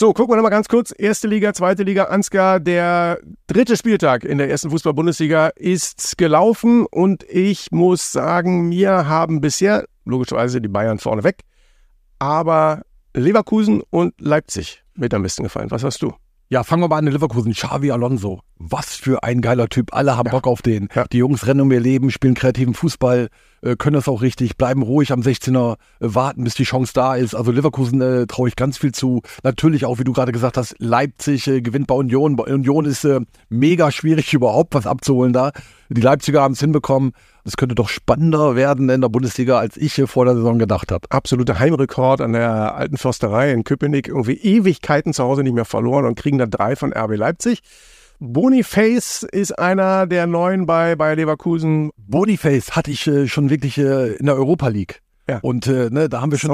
So, gucken wir nochmal ganz kurz. Erste Liga, zweite Liga, Ansgar. Der dritte Spieltag in der ersten Fußball-Bundesliga ist gelaufen und ich muss sagen, mir haben bisher logischerweise die Bayern vorneweg, aber Leverkusen und Leipzig mit am besten gefallen. Was hast du? Ja, fangen wir mal an in Leverkusen. Xavi Alonso. Was für ein geiler Typ. Alle haben ja. Bock auf den. Ja. Die Jungs rennen um ihr Leben, spielen kreativen Fußball, äh, können das auch richtig, bleiben ruhig am 16er, äh, warten, bis die Chance da ist. Also Leverkusen äh, traue ich ganz viel zu. Natürlich auch, wie du gerade gesagt hast, Leipzig äh, gewinnt bei Union. Bei Union ist mega schwierig, überhaupt was abzuholen da. Die Leipziger haben es hinbekommen. Es könnte doch spannender werden in der Bundesliga, als ich hier vor der Saison gedacht habe. Absoluter Heimrekord an der alten Försterei in Köpenick. Irgendwie Ewigkeiten zu Hause nicht mehr verloren und kriegen da drei von RB Leipzig. Boniface ist einer der neuen bei, bei Leverkusen. Boniface hatte ich äh, schon wirklich äh, in der Europa League. Ja. Und äh, ne, da haben wir schon.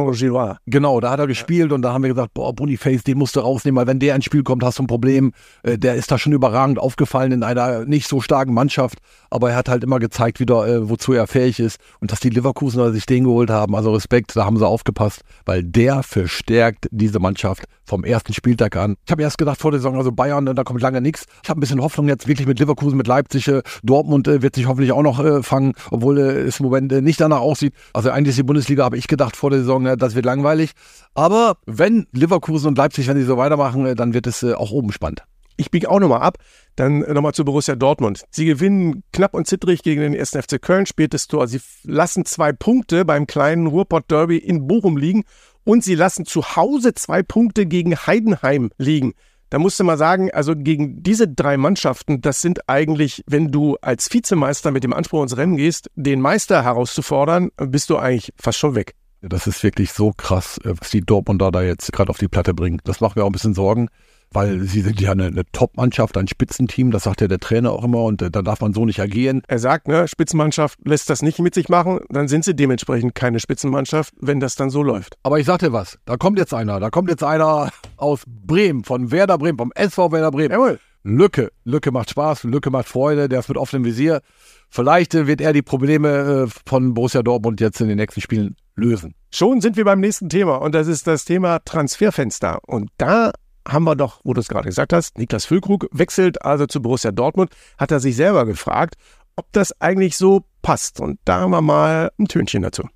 Genau, da hat er gespielt ja. und da haben wir gesagt, boah, Boniface, den musst du rausnehmen, weil wenn der ins Spiel kommt, hast du ein Problem. Äh, der ist da schon überragend aufgefallen in einer nicht so starken Mannschaft, aber er hat halt immer gezeigt, wieder, äh, wozu er fähig ist. Und dass die Leverkusener sich den geholt haben, also Respekt, da haben sie aufgepasst, weil der verstärkt diese Mannschaft vom ersten Spieltag an. Ich habe erst gedacht vor der Saison, also Bayern, da kommt lange nichts. Ich habe ein bisschen Hoffnung jetzt wirklich mit Leverkusen, mit Leipzig. Äh, Dortmund äh, wird sich hoffentlich auch noch äh, fangen, obwohl äh, es im Moment äh, nicht danach aussieht. Also eigentlich ist die Bundesliga habe ich gedacht vor der Saison, äh, das wird langweilig. Aber wenn Leverkusen und Leipzig, wenn sie so weitermachen, dann wird es auch oben spannend. Ich biege auch nochmal ab. Dann nochmal zu Borussia Dortmund. Sie gewinnen knapp und zittrig gegen den 1. FC Köln, spätes Tor. Sie lassen zwei Punkte beim kleinen Ruhrpott-Derby in Bochum liegen und sie lassen zu Hause zwei Punkte gegen Heidenheim liegen. Da musst du mal sagen, also gegen diese drei Mannschaften, das sind eigentlich, wenn du als Vizemeister mit dem Anspruch ins Rennen gehst, den Meister herauszufordern, bist du eigentlich fast schon weg. Das ist wirklich so krass, was die Dortmunder da jetzt gerade auf die Platte bringen. Das macht mir auch ein bisschen Sorgen weil sie sind ja eine, eine Top-Mannschaft, ein Spitzenteam, das sagt ja der Trainer auch immer und äh, da darf man so nicht agieren. Er sagt, ne, Spitzenmannschaft lässt das nicht mit sich machen, dann sind sie dementsprechend keine Spitzenmannschaft, wenn das dann so läuft. Aber ich sag dir was, da kommt jetzt einer, da kommt jetzt einer aus Bremen, von Werder Bremen, vom SV Werder Bremen. Jawohl. Lücke, Lücke macht Spaß, Lücke macht Freude, der ist mit offenem Visier. Vielleicht äh, wird er die Probleme äh, von Borussia Dortmund jetzt in den nächsten Spielen lösen. Schon sind wir beim nächsten Thema und das ist das Thema Transferfenster. Und da haben wir doch, wo du es gerade gesagt hast, Niklas Füllkrug wechselt also zu Borussia Dortmund, hat er sich selber gefragt, ob das eigentlich so passt. Und da haben wir mal ein Tönchen dazu.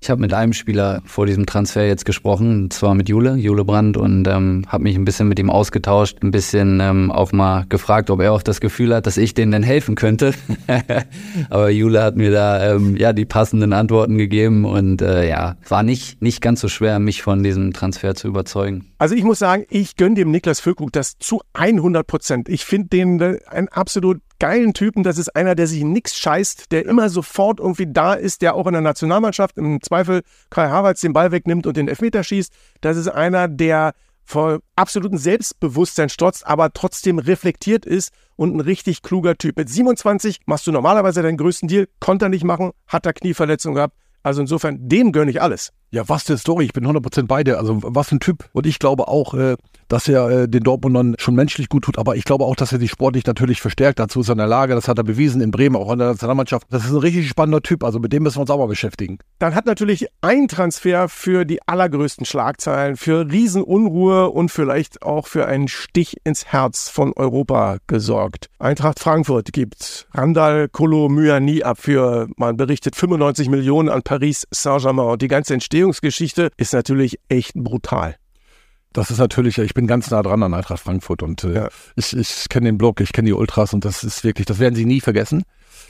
Ich habe mit einem Spieler vor diesem Transfer jetzt gesprochen, und zwar mit Jule, Jule Brandt, und ähm, habe mich ein bisschen mit ihm ausgetauscht, ein bisschen ähm, auch mal gefragt, ob er auch das Gefühl hat, dass ich denen denn helfen könnte. Aber Jule hat mir da ähm, ja die passenden Antworten gegeben und äh, ja, war nicht, nicht ganz so schwer, mich von diesem Transfer zu überzeugen. Also ich muss sagen, ich gönne dem Niklas Füllkrug das zu 100 Prozent. Ich finde den äh, ein absolut geilen Typen. Das ist einer, der sich nichts scheißt, der immer sofort irgendwie da ist, der auch in der Nationalmannschaft im Zweifel Kai Havertz den Ball wegnimmt und den Elfmeter schießt. Das ist einer, der vor absolutem Selbstbewusstsein strotzt, aber trotzdem reflektiert ist und ein richtig kluger Typ. Mit 27 machst du normalerweise deinen größten Deal, konnte er nicht machen, hat er Knieverletzung gehabt. Also insofern, dem gönne ich alles. Ja, was für Story, ich bin 100% bei dir. Also was ein Typ. Und ich glaube auch, äh, dass er äh, den Dortmundern schon menschlich gut tut, aber ich glaube auch, dass er sich sportlich natürlich verstärkt. Dazu ist er in der Lage, das hat er bewiesen in Bremen, auch in der Nationalmannschaft. Das ist ein richtig spannender Typ, also mit dem müssen wir uns auch mal beschäftigen. Dann hat natürlich ein Transfer für die allergrößten Schlagzeilen, für Riesenunruhe und vielleicht auch für einen Stich ins Herz von Europa gesorgt. Eintracht Frankfurt gibt Randall Kolo Myani ab für, man berichtet, 95 Millionen an Paris Saint-Germain. Und die ganze Entstehung Entstehungsgeschichte ist natürlich echt brutal. Das ist natürlich, ich bin ganz nah dran an Eintracht Frankfurt und äh, ja. ich, ich kenne den Blog, ich kenne die Ultras und das ist wirklich, das werden sie nie vergessen.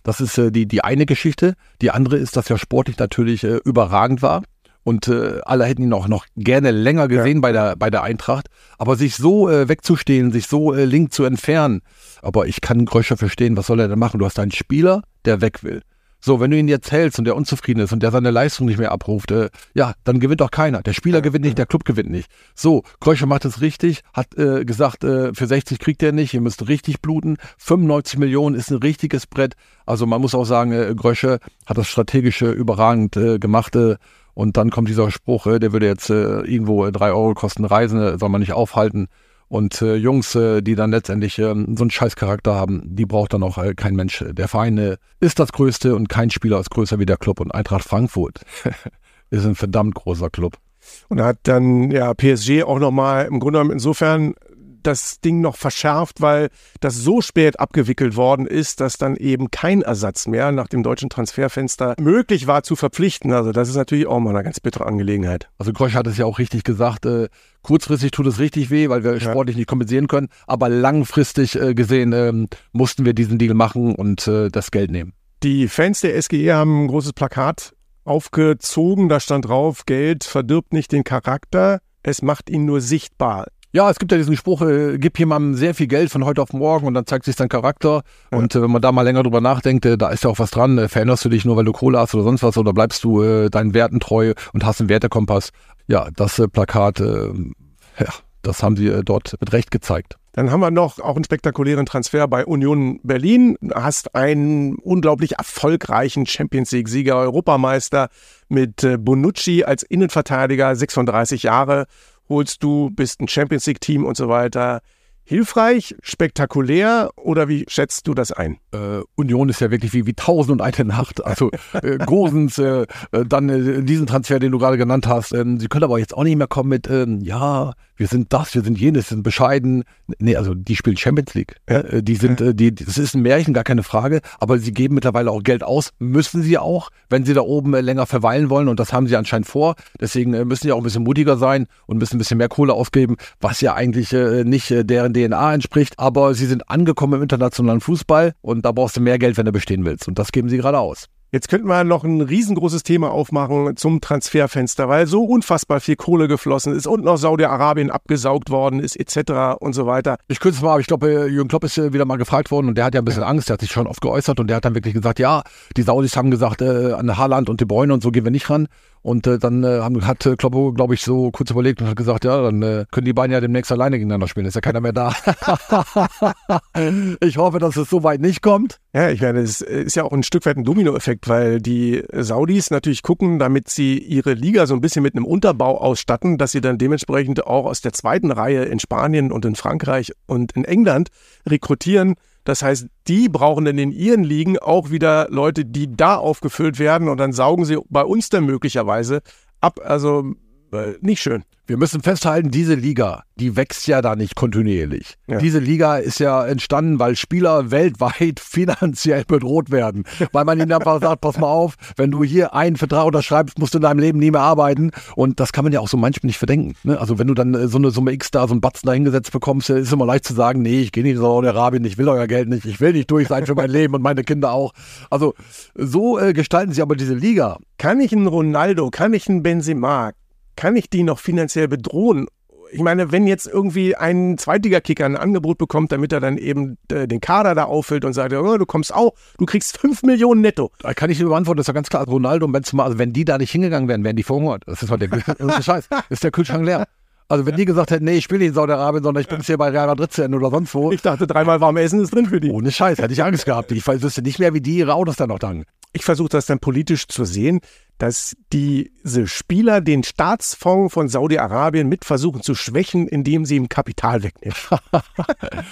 Das ist äh, die, die eine Geschichte. Die andere ist, dass er sportlich natürlich äh, überragend war. Und äh, alle hätten ihn auch noch gerne länger gesehen ja. bei, der, bei der Eintracht. Aber sich so äh, wegzustehen, sich so äh, link zu entfernen. Aber ich kann Gröscher verstehen, was soll er denn machen? Du hast einen Spieler, der weg will. So, wenn du ihn jetzt hältst und der unzufrieden ist und der seine Leistung nicht mehr abruft, äh, ja, dann gewinnt auch keiner. Der Spieler gewinnt nicht, der Club gewinnt nicht. So, Krösche macht es richtig, hat äh, gesagt, äh, für 60 kriegt er nicht, ihr müsst richtig bluten. 95 Millionen ist ein richtiges Brett. Also man muss auch sagen, äh, Grösche hat das strategische überragend äh, gemacht. Äh, und dann kommt dieser Spruch, äh, der würde jetzt äh, irgendwo äh, drei Euro kosten, Reisen, äh, soll man nicht aufhalten. Und äh, Jungs, äh, die dann letztendlich äh, so einen Scheißcharakter haben, die braucht dann auch äh, kein Mensch. Der Verein äh, ist das Größte und kein Spieler ist größer wie der Club. Und Eintracht Frankfurt ist ein verdammt großer Club. Und hat dann ja PSG auch nochmal im Grunde genommen insofern das Ding noch verschärft, weil das so spät abgewickelt worden ist, dass dann eben kein Ersatz mehr nach dem deutschen Transferfenster möglich war zu verpflichten. Also das ist natürlich auch mal eine ganz bittere Angelegenheit. Also Grosch hat es ja auch richtig gesagt, äh, kurzfristig tut es richtig weh, weil wir ja. sportlich nicht kompensieren können, aber langfristig äh, gesehen äh, mussten wir diesen Deal machen und äh, das Geld nehmen. Die Fans der SGE haben ein großes Plakat aufgezogen, da stand drauf, Geld verdirbt nicht den Charakter, es macht ihn nur sichtbar. Ja, es gibt ja diesen Spruch, äh, gib jemandem sehr viel Geld von heute auf morgen und dann zeigt sich sein Charakter. Ja. Und äh, wenn man da mal länger drüber nachdenkt, äh, da ist ja auch was dran. Äh, veränderst du dich nur, weil du Kohle hast oder sonst was oder bleibst du äh, deinen Werten treu und hast einen Wertekompass? Ja, das äh, Plakat, äh, ja, das haben sie äh, dort mit Recht gezeigt. Dann haben wir noch auch einen spektakulären Transfer bei Union Berlin. Hast einen unglaublich erfolgreichen Champions League-Sieger, Europameister mit äh, Bonucci als Innenverteidiger, 36 Jahre holst du, bist ein Champions League-Team und so weiter. Hilfreich, spektakulär oder wie schätzt du das ein? Äh, Union ist ja wirklich wie, wie tausend und eine Nacht. Also äh, Gosens, äh, äh, dann äh, diesen Transfer, den du gerade genannt hast. Ähm, sie können aber jetzt auch nicht mehr kommen mit, ähm, ja, wir sind das, wir sind jenes, wir sind bescheiden. Nee, also die spielen Champions League. Ja. Äh, die sind, äh, die, das ist ein Märchen, gar keine Frage, aber sie geben mittlerweile auch Geld aus, müssen sie auch, wenn sie da oben länger verweilen wollen und das haben sie anscheinend vor. Deswegen müssen sie auch ein bisschen mutiger sein und müssen ein bisschen mehr Kohle ausgeben, was ja eigentlich nicht deren DNA entspricht. Aber sie sind angekommen im internationalen Fußball und da brauchst du mehr Geld, wenn du bestehen willst. Und das geben sie gerade aus. Jetzt könnten wir noch ein riesengroßes Thema aufmachen zum Transferfenster, weil so unfassbar viel Kohle geflossen ist und noch Saudi-Arabien abgesaugt worden ist, etc. und so weiter. Ich kürze es mal, aber ich glaube, äh, Jürgen Klopp ist äh, wieder mal gefragt worden und der hat ja ein bisschen Angst, der hat sich schon oft geäußert und der hat dann wirklich gesagt, ja, die Saudis haben gesagt, äh, an Haaland und De Bruyne und so gehen wir nicht ran. Und äh, dann äh, hat äh, Klopp, glaube ich, so kurz überlegt und hat gesagt, ja, dann äh, können die beiden ja demnächst alleine gegeneinander spielen. Ist ja keiner mehr da. ich hoffe, dass es so weit nicht kommt. Ja, ich meine, es ist ja auch ein Stück weit ein Dominoeffekt, weil die Saudis natürlich gucken, damit sie ihre Liga so ein bisschen mit einem Unterbau ausstatten, dass sie dann dementsprechend auch aus der zweiten Reihe in Spanien und in Frankreich und in England rekrutieren. Das heißt, die brauchen dann in ihren Ligen auch wieder Leute, die da aufgefüllt werden und dann saugen sie bei uns dann möglicherweise ab. Also äh, nicht schön. Wir müssen festhalten, diese Liga, die wächst ja da nicht kontinuierlich. Ja. Diese Liga ist ja entstanden, weil Spieler weltweit finanziell bedroht werden. Weil man ihnen einfach sagt, pass mal auf, wenn du hier einen Vertrag unterschreibst, musst du in deinem Leben nie mehr arbeiten. Und das kann man ja auch so manchmal nicht verdenken. Ne? Also wenn du dann äh, so eine Summe X da, so einen Batzen da hingesetzt bekommst, äh, ist immer leicht zu sagen, nee, ich gehe nicht in Saudi-Arabien, ich will euer Geld nicht, ich will nicht durch sein für mein Leben und meine Kinder auch. Also so äh, gestalten sie aber diese Liga. Kann ich einen Ronaldo, kann ich einen Benzema, kann ich die noch finanziell bedrohen? Ich meine, wenn jetzt irgendwie ein Zweitligakicker ein Angebot bekommt, damit er dann eben äh, den Kader da auffüllt und sagt, oh, du kommst auch, du kriegst 5 Millionen netto. Da kann ich dir beantworten, das ist ja ganz klar. Ronaldo und Benzema, also wenn die da nicht hingegangen wären, wären die verhungert. Das ist, halt der, das ist der Scheiß. Ist der Kühlschrank leer. Also wenn die gesagt hätten, nee, ich spiele nicht in Saudi-Arabien, sondern ich bin jetzt hier bei Real Madrid zu Ende oder sonst wo. Ich dachte, dreimal warm Essen ist drin für die. Ohne Scheiß, hätte ich Angst gehabt. Ich wüsste nicht mehr, wie die ihre Autos dann noch tanken. Ich versuche das dann politisch zu sehen, dass diese Spieler den Staatsfonds von Saudi-Arabien mit versuchen zu schwächen, indem sie ihm Kapital wegnehmen.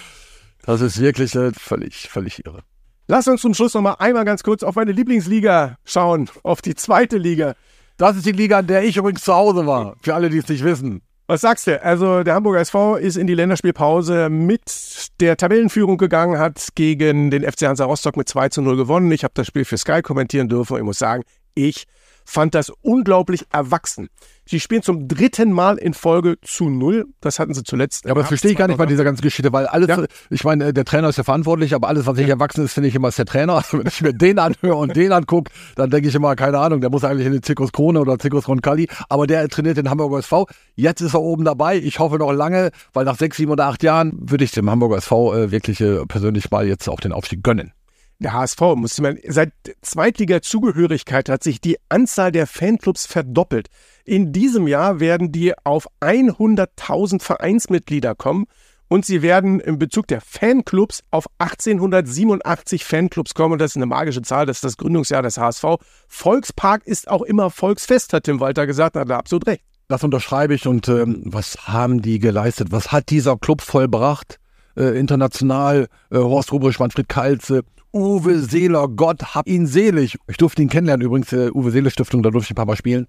Das ist wirklich äh, völlig, völlig irre. Lass uns zum Schluss noch mal einmal ganz kurz auf meine Lieblingsliga schauen, auf die zweite Liga. Das ist die Liga, in der ich übrigens zu Hause war. Für alle, die es nicht wissen. Was sagst du? Also der Hamburger SV ist in die Länderspielpause mit der Tabellenführung gegangen, hat gegen den FC Hansa Rostock mit 2 zu 0 gewonnen. Ich habe das Spiel für Sky kommentieren dürfen und ich muss sagen, ich fand das unglaublich erwachsen. Sie spielen zum dritten Mal in Folge zu null. Das hatten sie zuletzt. Ja, aber das verstehe ich gar nicht bei dieser ganzen Geschichte, weil alles, Ja. ich meine, der Trainer ist ja verantwortlich, aber alles, was nicht erwachsen ist, finde ich immer, ist der Trainer. Also wenn ich mir den anhöre und den angucke, dann denke ich immer, keine Ahnung, der muss eigentlich in den Zirkus Krone oder Zirkus Roncalli, aber der trainiert den Hamburger SV. Jetzt ist er oben dabei. Ich hoffe noch lange, weil nach sechs, sieben oder acht Jahren würde ich dem Hamburger SV äh, wirklich äh, persönlich mal jetzt auch den Aufstieg gönnen. Der HSV, muss man, seit Zweitliga-Zugehörigkeit hat sich die Anzahl der Fanclubs verdoppelt. In diesem Jahr werden die auf 100.000 Vereinsmitglieder kommen und sie werden in Bezug der Fanclubs auf 1887 Fanclubs kommen. Und das ist eine magische Zahl, das ist das Gründungsjahr des HSV. Volkspark ist auch immer Volksfest, hat Tim Walter gesagt, da hat er absolut recht. Das unterschreibe ich und ähm, was haben die geleistet? Was hat dieser Club vollbracht? Äh, international, äh, Horst Rubrisch, Manfred Kalze, Uwe Seeler, Gott hab ihn selig. Ich durfte ihn kennenlernen, übrigens, äh, Uwe Seeler Stiftung, da durfte ich ein paar Mal spielen.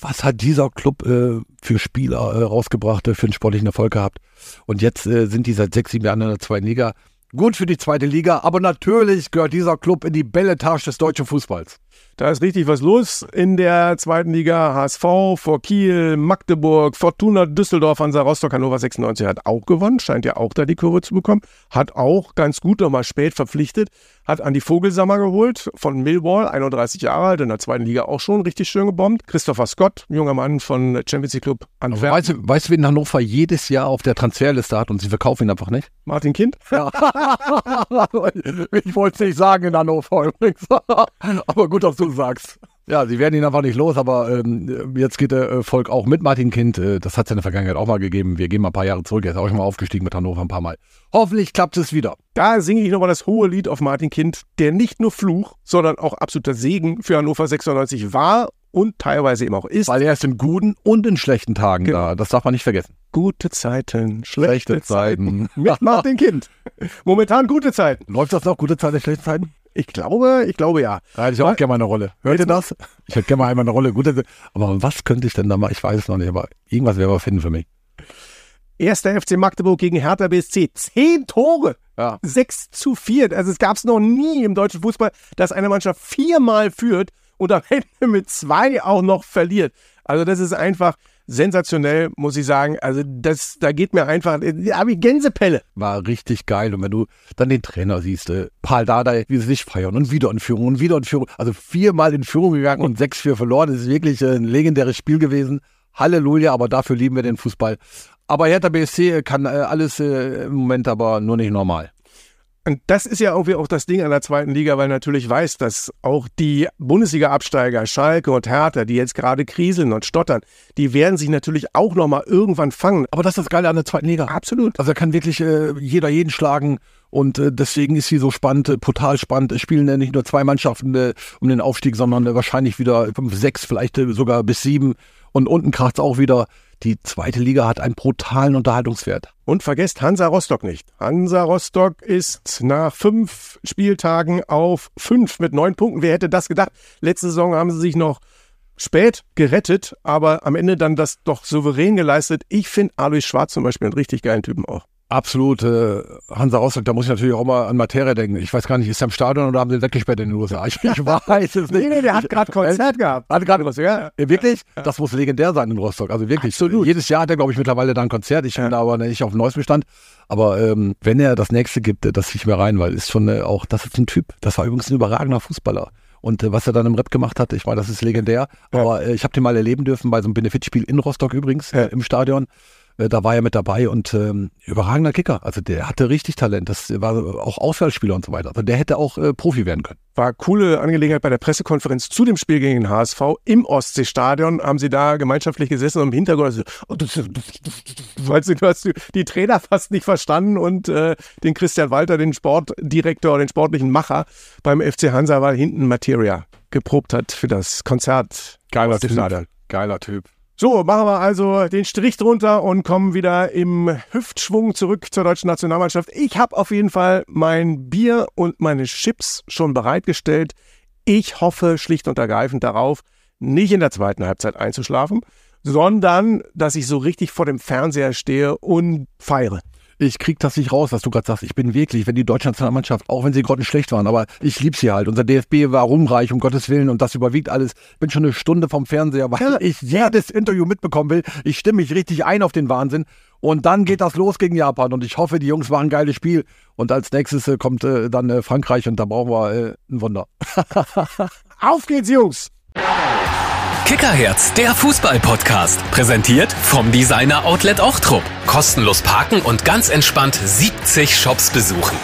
Was hat dieser Club äh, für Spieler äh, rausgebracht, äh, für einen sportlichen Erfolg gehabt? Und jetzt sind die seit sechs, sieben Jahren in der zweiten Liga. Gut für die zweite Liga, aber natürlich gehört dieser Club in die Belletage des deutschen Fußballs. Da ist richtig was los in der zweiten Liga. HSV vor Kiel, Magdeburg, Fortuna Düsseldorf, Hansa Rostock, Hannover 96 hat auch gewonnen, scheint ja auch da die Kurve zu bekommen. Hat auch ganz gut nochmal spät verpflichtet, hat Andi Vogelsammer geholt von Millwall, 31 Jahre alt, in der zweiten Liga auch schon richtig schön gebombt. Christopher Scott, junger Mann von Champions League Club Antwerpen. weißt, du, weißt du, wen Hannover jedes Jahr auf der Transferliste hat und sie verkaufen ihn einfach nicht? Martin Kind. Ja. ich wollte es nicht sagen in Hannover übrigens. aber gut, dass du sagst. Ja, sie werden ihn einfach nicht los, aber ähm, jetzt geht der äh, Volk auch mit Martin Kind. Äh, das hat es in der Vergangenheit auch mal gegeben. Wir gehen mal ein paar Jahre zurück. Er ist auch schon mal aufgestiegen mit Hannover ein paar Mal. Hoffentlich klappt es wieder. Da singe ich nochmal das hohe Lied auf Martin Kind, der nicht nur Fluch, sondern auch absoluter Segen für Hannover 96 war und teilweise eben auch ist. Weil er ist in guten und in schlechten Tagen Genau. da. Das darf man nicht vergessen. Gute Zeiten, schlechte, Schlechte Zeiten. Mit Martin Kind. Momentan gute Zeiten. Läuft das noch? Gute Zeiten, schlechte Zeiten? Ich glaube, ich glaube ja. Da hätte ich auch gerne mal eine Rolle. Hört ihr das? Ich hätte gerne mal einmal eine Rolle. Gute, aber was könnte ich denn da machen? Ich weiß es noch nicht, aber irgendwas wäre wir finden für mich. Erster FC Magdeburg gegen Hertha BSC. Zehn Tore. Ja. 6 zu 4. Also es gab es noch nie im deutschen Fußball, dass eine Mannschaft viermal führt und am Ende mit zwei auch noch verliert. Also das ist einfach sensationell, muss ich sagen. Also das, da geht mir einfach, da habe ich Gänsepelle. War richtig geil. Und wenn du dann den Trainer siehst, äh, Paul Dardai, wie sie sich feiern und wieder in Führung und wieder in Führung. Also viermal in Führung gegangen und 6-4 verloren. Das ist wirklich ein legendäres Spiel gewesen. Halleluja, aber dafür lieben wir den Fußball. Aber Hertha BSC kann äh, alles äh, im Moment aber nur nicht normal. Und das ist ja irgendwie auch das Ding an der zweiten Liga, weil natürlich weiß, dass auch die Bundesliga-Absteiger Schalke und Hertha, die jetzt gerade kriseln und stottern, die werden sich natürlich auch nochmal irgendwann fangen. Aber das ist das Geile an der zweiten Liga. Absolut. Also da kann wirklich äh, jeder jeden schlagen und äh, deswegen ist sie so spannend, äh, brutal spannend. Es spielen äh, nicht nur zwei Mannschaften äh, um den Aufstieg, sondern äh, wahrscheinlich wieder fünf, sechs, vielleicht äh, sogar bis sieben. Und unten kracht's auch wieder. Die zweite Liga hat einen brutalen Unterhaltungswert. Und vergesst Hansa Rostock nicht. Hansa Rostock ist nach fünf Spieltagen auf fünf mit neun Punkten. Wer hätte das gedacht? Letzte Saison haben sie sich noch spät gerettet, aber am Ende dann das doch souverän geleistet. Ich finde Alois Schwarz zum Beispiel einen richtig geilen Typen auch. Absolut. Äh, Hansa Rostock, da muss ich natürlich auch mal an Materia denken. Ich weiß gar nicht, ist er im Stadion oder haben sie ihn weggesperrt in den USA? Ich, ich weiß es nicht. Nee, nee, der hat gerade Konzert gehabt. Hat gerade was, ja. Äh, Wirklich? Das muss legendär sein in Rostock. Also wirklich. Absolut. Jedes Jahr hat er, glaube ich, mittlerweile da ein Konzert. Ich bin da aber nicht auf dem neuesten Stand. Aber ähm, wenn er das nächste gibt, äh, das ziehe ich mir rein, weil ist schon äh, auch, das ist ein Typ. Das war übrigens ein überragender Fußballer. Und äh, was er dann im Rap gemacht hat, ich meine, das ist legendär. Aber äh, ich habe den mal erleben dürfen bei so einem Benefitspiel in Rostock übrigens, Ja. äh, im Stadion. Äh, Da war er mit dabei und ähm, überragender Kicker. Also der hatte richtig Talent. Das war auch Auswahlspieler und so weiter. Also der hätte auch äh, Profi werden können. War coole Angelegenheit bei der Pressekonferenz zu dem Spiel gegen den HSV im Ostseestadion. Haben sie da gemeinschaftlich gesessen und im Hintergrund, so, oh, weißt du, du hast die- Trainer fast nicht verstanden und äh, den Christian Walter, den Sportdirektor, den sportlichen Macher beim FC Hansa, weil hinten Materia geprobt hat für das Konzert. Geiler Ostseestadion. Geiler Typ. So, machen wir also den Strich drunter und kommen wieder im Hüftschwung zurück zur deutschen Nationalmannschaft. Ich habe auf jeden Fall mein Bier und meine Chips schon bereitgestellt. Ich hoffe schlicht und ergreifend darauf, nicht in der zweiten Halbzeit einzuschlafen, sondern dass ich so richtig vor dem Fernseher stehe und feiere. Ich krieg das nicht raus, was du gerade sagst. Ich bin wirklich, wenn die deutsche Nationalmannschaft, auch wenn sie grottenschlecht waren, aber ich lieb sie halt. Unser DFB war rumreich, um Gottes Willen, und das überwiegt alles. Ich bin schon eine Stunde vom Fernseher, weil ich jedes Interview mitbekommen will. Ich stimme mich richtig ein auf den Wahnsinn. Und dann geht das los gegen Japan. Und ich hoffe, die Jungs machen ein geiles Spiel. Und als nächstes äh, kommt äh, dann äh, Frankreich und da brauchen wir äh, ein Wunder. Auf geht's, Jungs! Kickerherz, der Fußball-Podcast. Präsentiert vom Designer Outlet Ochtrup. Kostenlos parken und ganz entspannt 70 Shops besuchen.